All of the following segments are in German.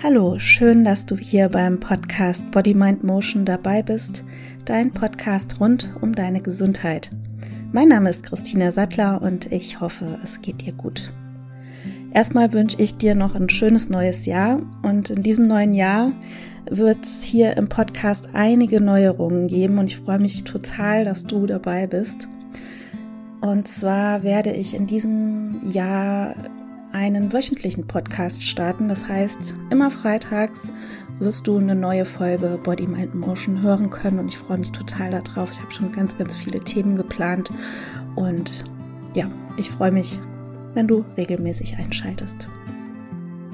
Hallo, schön, dass du hier beim Podcast Body Mind Motion dabei bist, dein Podcast rund um deine Gesundheit. Mein Name ist Christina Sattler und ich hoffe, es geht dir gut. Erstmal wünsche ich dir noch ein schönes neues Jahr und in diesem neuen Jahr wird es hier im Podcast einige Neuerungen geben und ich freue mich total, dass du dabei bist. Und zwar werde ich in diesem Jahr einen wöchentlichen Podcast starten. Das heißt, immer freitags wirst du eine neue Folge Body Mind Motion hören können und ich freue mich total darauf. Ich habe schon ganz, ganz viele Themen geplant und ja, ich freue mich, wenn du regelmäßig einschaltest.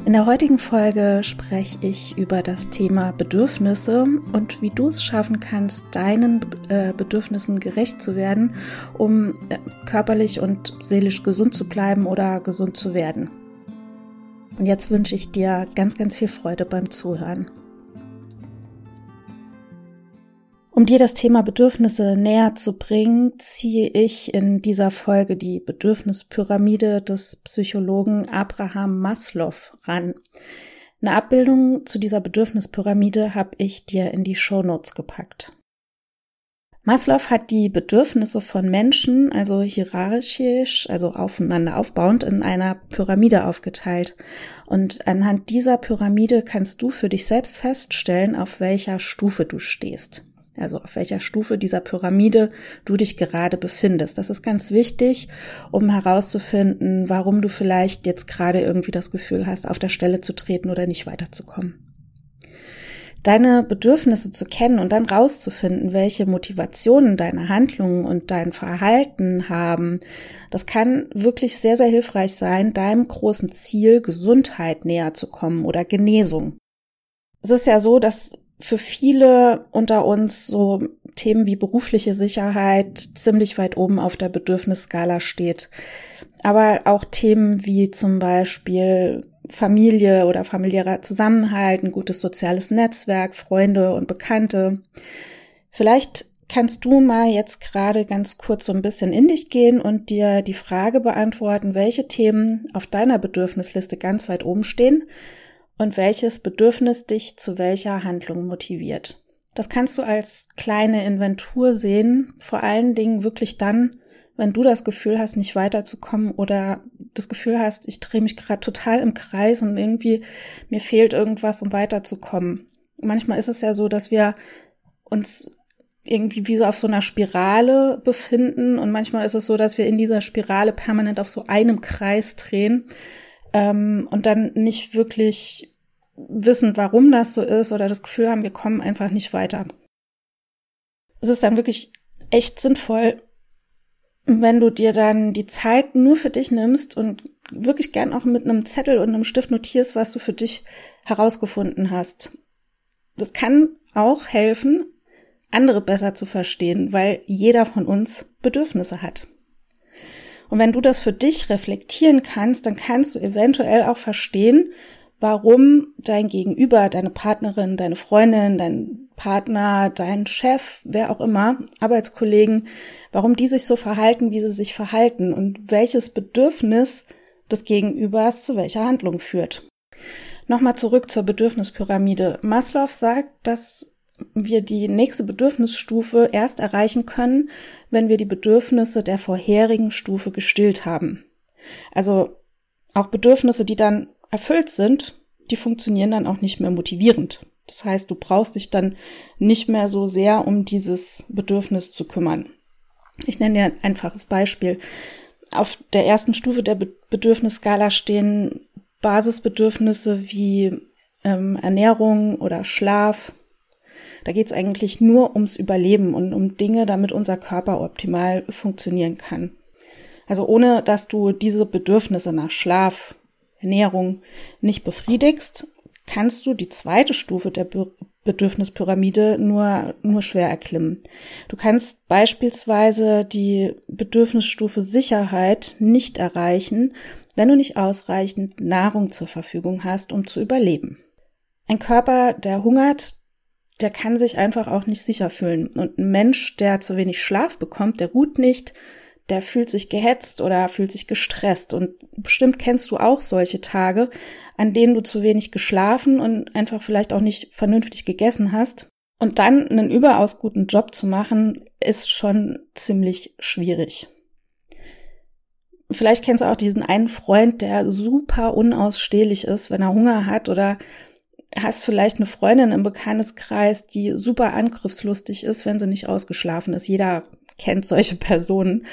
In der heutigen Folge spreche ich über das Thema Bedürfnisse und wie du es schaffen kannst, deinen äh, Bedürfnissen gerecht zu werden, um äh, körperlich und seelisch gesund zu bleiben oder gesund zu werden. Und jetzt wünsche ich dir ganz, ganz viel Freude beim Zuhören. Um dir das Thema Bedürfnisse näher zu bringen, ziehe ich in dieser Folge die Bedürfnispyramide des Psychologen Abraham Maslow ran. Eine Abbildung zu dieser Bedürfnispyramide habe ich dir in die Shownotes gepackt. Maslow hat die Bedürfnisse von Menschen, also hierarchisch, also aufeinander aufbauend, in einer Pyramide aufgeteilt. Und anhand dieser Pyramide kannst du für dich selbst feststellen, auf welcher Stufe du stehst also auf welcher Stufe dieser Pyramide du dich gerade befindest. Das ist ganz wichtig, um herauszufinden, warum du vielleicht jetzt gerade irgendwie das Gefühl hast, auf der Stelle zu treten oder nicht weiterzukommen. Deine Bedürfnisse zu kennen und dann rauszufinden, welche Motivationen deine Handlungen und dein Verhalten haben, das kann wirklich sehr, sehr hilfreich sein, deinem großen Ziel Gesundheit näher zu kommen oder Genesung. Es ist ja so, dass für viele unter uns so Themen wie berufliche Sicherheit ziemlich weit oben auf der Bedürfnisskala steht. Aber auch Themen wie zum Beispiel Familie oder familiärer Zusammenhalt, ein gutes soziales Netzwerk, Freunde und Bekannte. Vielleicht kannst du mal jetzt gerade ganz kurz so ein bisschen in dich gehen und dir die Frage beantworten, welche Themen auf deiner Bedürfnisliste ganz weit oben stehen und welches Bedürfnis dich zu welcher Handlung motiviert. Das kannst du als kleine Inventur sehen, vor allen Dingen wirklich dann, wenn du das Gefühl hast, nicht weiterzukommen oder das Gefühl hast, ich drehe mich gerade total im Kreis und irgendwie mir fehlt irgendwas, um weiterzukommen. Manchmal ist es ja so, dass wir uns irgendwie wie so auf so einer Spirale befinden und manchmal ist es so, dass wir in dieser Spirale permanent auf so einem Kreis drehen ähm, und dann nicht wirklich wissen, warum das so ist oder das Gefühl haben, wir kommen einfach nicht weiter. Es ist dann wirklich echt sinnvoll, wenn du dir dann die Zeit nur für dich nimmst und wirklich gern auch mit einem Zettel und einem Stift notierst, was du für dich herausgefunden hast. Das kann auch helfen, andere besser zu verstehen, weil jeder von uns Bedürfnisse hat. Und wenn du das für dich reflektieren kannst, dann kannst du eventuell auch verstehen, warum dein Gegenüber, deine Partnerin, deine Freundin, dein Partner, dein Chef, wer auch immer, Arbeitskollegen, warum die sich so verhalten, wie sie sich verhalten und welches Bedürfnis des Gegenübers zu welcher Handlung führt. Nochmal zurück zur Bedürfnispyramide. Maslow sagt, dass wir die nächste Bedürfnisstufe erst erreichen können, wenn wir die Bedürfnisse der vorherigen Stufe gestillt haben. Also auch Bedürfnisse, die dann erfüllt sind, die funktionieren dann auch nicht mehr motivierend. Das heißt, du brauchst dich dann nicht mehr so sehr um dieses Bedürfnis zu kümmern. Ich nenne dir ein einfaches Beispiel. Auf der ersten Stufe der Bedürfnisskala stehen Basisbedürfnisse wie ähm, Ernährung oder Schlaf, da geht es eigentlich nur ums Überleben und um Dinge, damit unser Körper optimal funktionieren kann. Also ohne dass du diese Bedürfnisse nach Schlaf, Ernährung nicht befriedigst, kannst du die zweite Stufe der Bedürfnispyramide nur, nur schwer erklimmen. Du kannst beispielsweise die Bedürfnisstufe Sicherheit nicht erreichen, wenn du nicht ausreichend Nahrung zur Verfügung hast, um zu überleben. Ein Körper, der hungert, der kann sich einfach auch nicht sicher fühlen. Und ein Mensch, der zu wenig Schlaf bekommt, der ruht nicht, der fühlt sich gehetzt oder fühlt sich gestresst. Und bestimmt kennst du auch solche Tage, an denen du zu wenig geschlafen und einfach vielleicht auch nicht vernünftig gegessen hast. Und dann einen überaus guten Job zu machen, ist schon ziemlich schwierig. Vielleicht kennst du auch diesen einen Freund, der super unausstehlich ist, wenn er Hunger hat oder hast vielleicht eine Freundin im Bekannteskreis, die super angriffslustig ist, wenn sie nicht ausgeschlafen ist. Jeder kennt solche Personen.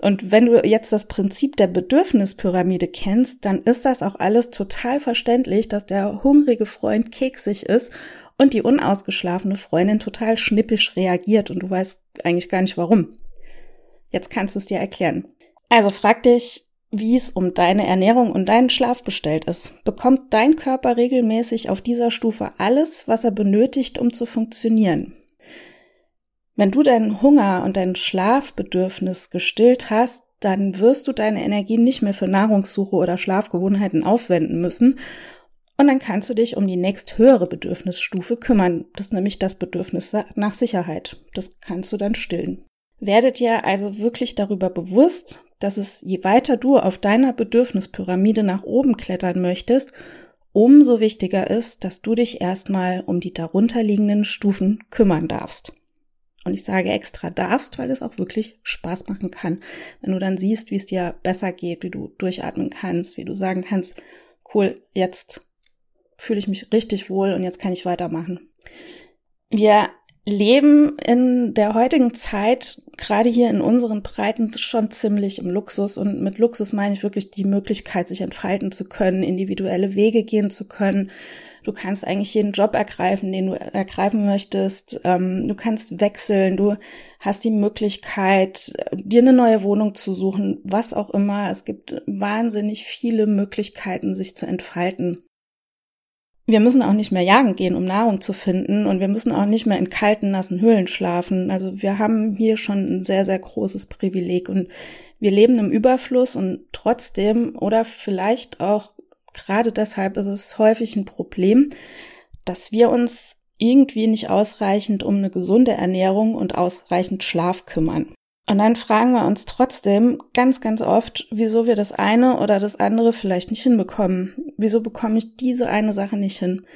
Und wenn du jetzt das Prinzip der Bedürfnispyramide kennst, dann ist das auch alles total verständlich, dass der hungrige Freund keksig ist und die unausgeschlafene Freundin total schnippisch reagiert und du weißt eigentlich gar nicht warum. Jetzt kannst du es dir erklären. Also frag dich, wie es um deine Ernährung und deinen Schlaf bestellt ist. Bekommt dein Körper regelmäßig auf dieser Stufe alles, was er benötigt, um zu funktionieren? Wenn du deinen Hunger und dein Schlafbedürfnis gestillt hast, dann wirst du deine Energie nicht mehr für Nahrungssuche oder Schlafgewohnheiten aufwenden müssen. Und dann kannst du dich um die nächst höhere Bedürfnisstufe kümmern. Das ist nämlich das Bedürfnis nach Sicherheit. Das kannst du dann stillen. Werdet dir also wirklich darüber bewusst, dass es je weiter du auf deiner Bedürfnispyramide nach oben klettern möchtest, umso wichtiger ist, dass du dich erstmal um die darunterliegenden Stufen kümmern darfst. Und ich sage extra darfst, weil es auch wirklich Spaß machen kann. Wenn du dann siehst, wie es dir besser geht, wie du durchatmen kannst, wie du sagen kannst, cool, jetzt fühle ich mich richtig wohl und jetzt kann ich weitermachen. Wir leben in der heutigen Zeit, gerade hier in unseren Breiten, schon ziemlich im Luxus. Und mit Luxus meine ich wirklich die Möglichkeit, sich entfalten zu können, individuelle Wege gehen zu können, Du kannst eigentlich jeden Job ergreifen, den du ergreifen möchtest. Ähm, du kannst wechseln. Du hast die Möglichkeit, dir eine neue Wohnung zu suchen, was auch immer. Es gibt wahnsinnig viele Möglichkeiten, sich zu entfalten. Wir müssen auch nicht mehr jagen gehen, um Nahrung zu finden und wir müssen auch nicht mehr in kalten, nassen Höhlen schlafen. Also wir haben hier schon ein sehr, sehr großes Privileg und wir leben im Überfluss und trotzdem oder vielleicht auch gerade deshalb ist es häufig ein Problem, dass wir uns irgendwie nicht ausreichend um eine gesunde Ernährung und ausreichend Schlaf kümmern. Und dann fragen wir uns trotzdem ganz, ganz oft, wieso wir das eine oder das andere vielleicht nicht hinbekommen. Wieso bekomme ich diese eine Sache nicht hin?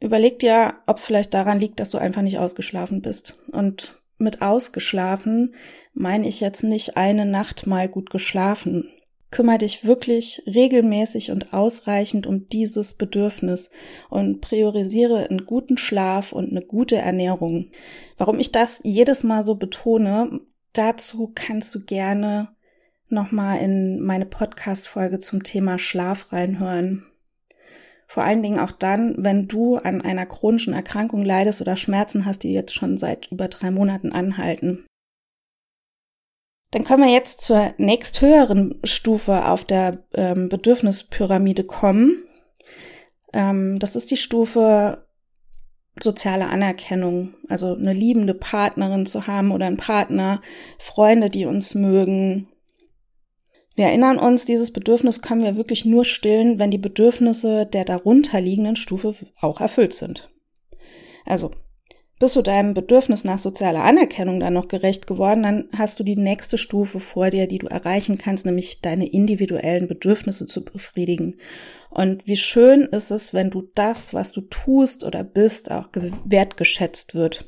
Überleg dir, ob es vielleicht daran liegt, dass du einfach nicht ausgeschlafen bist. Und mit ausgeschlafen meine ich jetzt nicht eine Nacht mal gut geschlafen, Kümmer dich wirklich regelmäßig und ausreichend um dieses Bedürfnis und priorisiere einen guten Schlaf und eine gute Ernährung. Warum ich das jedes Mal so betone, dazu kannst du gerne nochmal in meine Podcast-Folge zum Thema Schlaf reinhören. Vor allen Dingen auch dann, wenn du an einer chronischen Erkrankung leidest oder Schmerzen hast, die jetzt schon seit über drei Monaten anhalten. Dann können wir jetzt zur nächsthöheren Stufe auf der ähm, Bedürfnispyramide kommen. Ähm, das ist die Stufe soziale Anerkennung, also eine liebende Partnerin zu haben oder einen Partner, Freunde, die uns mögen. Wir erinnern uns, dieses Bedürfnis können wir wirklich nur stillen, wenn die Bedürfnisse der darunterliegenden Stufe auch erfüllt sind. Also bist du deinem Bedürfnis nach sozialer Anerkennung dann noch gerecht geworden, dann hast du die nächste Stufe vor dir, die du erreichen kannst, nämlich deine individuellen Bedürfnisse zu befriedigen. Und wie schön ist es, wenn du das, was du tust oder bist, auch wertgeschätzt wird.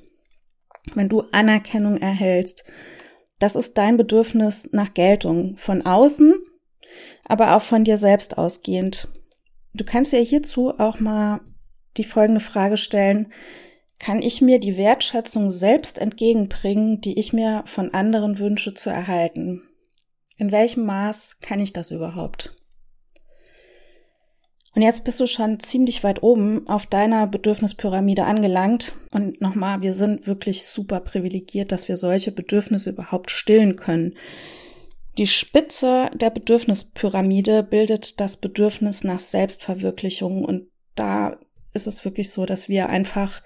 Wenn du Anerkennung erhältst, das ist dein Bedürfnis nach Geltung von außen, aber auch von dir selbst ausgehend. Du kannst dir hierzu auch mal die folgende Frage stellen, kann ich mir die Wertschätzung selbst entgegenbringen, die ich mir von anderen wünsche zu erhalten? In welchem Maß kann ich das überhaupt? Und jetzt bist du schon ziemlich weit oben auf deiner Bedürfnispyramide angelangt. Und nochmal, wir sind wirklich super privilegiert, dass wir solche Bedürfnisse überhaupt stillen können. Die Spitze der Bedürfnispyramide bildet das Bedürfnis nach Selbstverwirklichung. Und da ist es wirklich so, dass wir einfach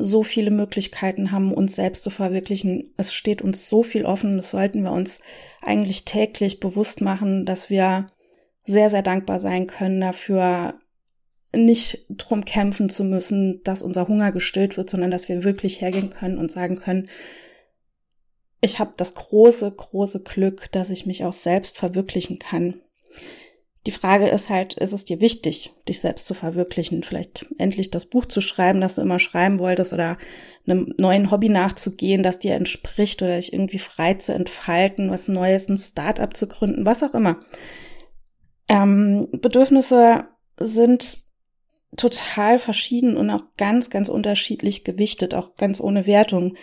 so viele Möglichkeiten haben, uns selbst zu verwirklichen. Es steht uns so viel offen. Das sollten wir uns eigentlich täglich bewusst machen, dass wir sehr, sehr dankbar sein können dafür, nicht drum kämpfen zu müssen, dass unser Hunger gestillt wird, sondern dass wir wirklich hergehen können und sagen können, ich habe das große, große Glück, dass ich mich auch selbst verwirklichen kann. Die Frage ist halt, ist es dir wichtig, dich selbst zu verwirklichen? Vielleicht endlich das Buch zu schreiben, das du immer schreiben wolltest oder einem neuen Hobby nachzugehen, das dir entspricht oder dich irgendwie frei zu entfalten, was Neues, ein Start-up zu gründen, was auch immer. Ähm, Bedürfnisse sind total verschieden und auch ganz, ganz unterschiedlich gewichtet, auch ganz ohne Wertung.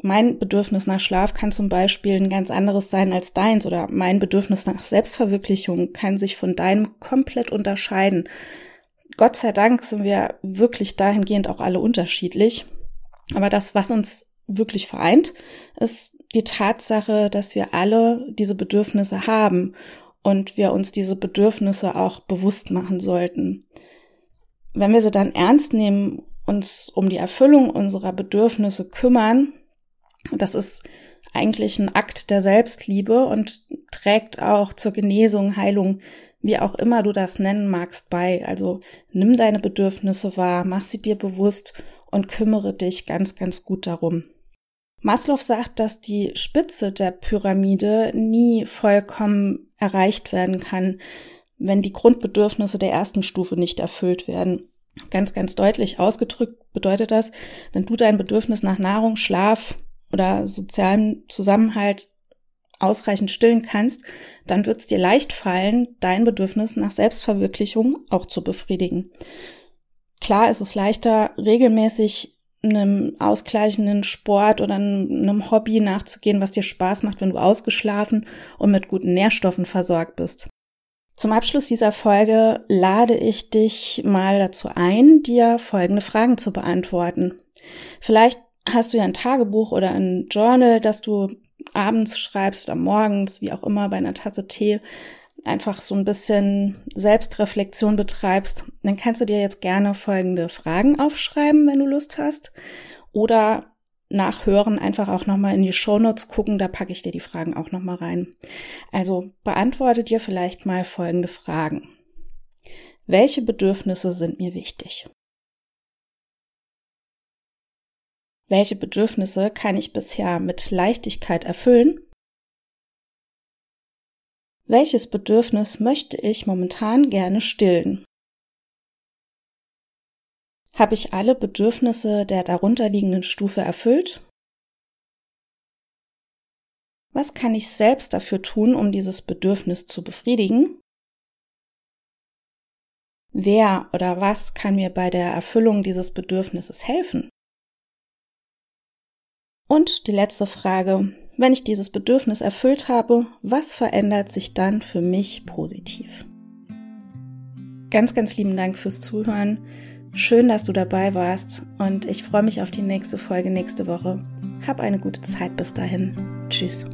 Mein Bedürfnis nach Schlaf kann zum Beispiel ein ganz anderes sein als deins oder mein Bedürfnis nach Selbstverwirklichung kann sich von deinem komplett unterscheiden. Gott sei Dank sind wir wirklich dahingehend auch alle unterschiedlich. Aber das, was uns wirklich vereint, ist die Tatsache, dass wir alle diese Bedürfnisse haben und wir uns diese Bedürfnisse auch bewusst machen sollten. Wenn wir sie dann ernst nehmen, uns um die Erfüllung unserer Bedürfnisse kümmern, das ist eigentlich ein Akt der Selbstliebe und trägt auch zur Genesung, Heilung, wie auch immer du das nennen magst, bei. Also nimm deine Bedürfnisse wahr, mach sie dir bewusst und kümmere dich ganz, ganz gut darum. Maslow sagt, dass die Spitze der Pyramide nie vollkommen erreicht werden kann, wenn die Grundbedürfnisse der ersten Stufe nicht erfüllt werden. Ganz, ganz deutlich ausgedrückt bedeutet das, wenn du dein Bedürfnis nach Nahrung, Schlaf oder sozialem Zusammenhalt ausreichend stillen kannst, dann wird es dir leicht fallen, dein Bedürfnis nach Selbstverwirklichung auch zu befriedigen. Klar ist es leichter, regelmäßig einem ausgleichenden Sport oder einem Hobby nachzugehen, was dir Spaß macht, wenn du ausgeschlafen und mit guten Nährstoffen versorgt bist. Zum Abschluss dieser Folge lade ich dich mal dazu ein, dir folgende Fragen zu beantworten. Vielleicht hast du ja ein Tagebuch oder ein Journal, das du abends schreibst oder morgens, wie auch immer, bei einer Tasse Tee einfach so ein bisschen Selbstreflexion betreibst, dann kannst du dir jetzt gerne folgende Fragen aufschreiben, wenn du Lust hast. Oder nachhören, einfach auch nochmal in die Shownotes gucken, da packe ich dir die Fragen auch nochmal rein. Also beantworte dir vielleicht mal folgende Fragen. Welche Bedürfnisse sind mir wichtig? Welche Bedürfnisse kann ich bisher mit Leichtigkeit erfüllen? Welches Bedürfnis möchte ich momentan gerne stillen? Habe ich alle Bedürfnisse der darunterliegenden Stufe erfüllt? Was kann ich selbst dafür tun, um dieses Bedürfnis zu befriedigen? Wer oder was kann mir bei der Erfüllung dieses Bedürfnisses helfen? Und die letzte Frage, wenn ich dieses Bedürfnis erfüllt habe, was verändert sich dann für mich positiv? Ganz, ganz lieben Dank fürs Zuhören. Schön, dass du dabei warst und ich freue mich auf die nächste Folge nächste Woche. Hab eine gute Zeit bis dahin. Tschüss.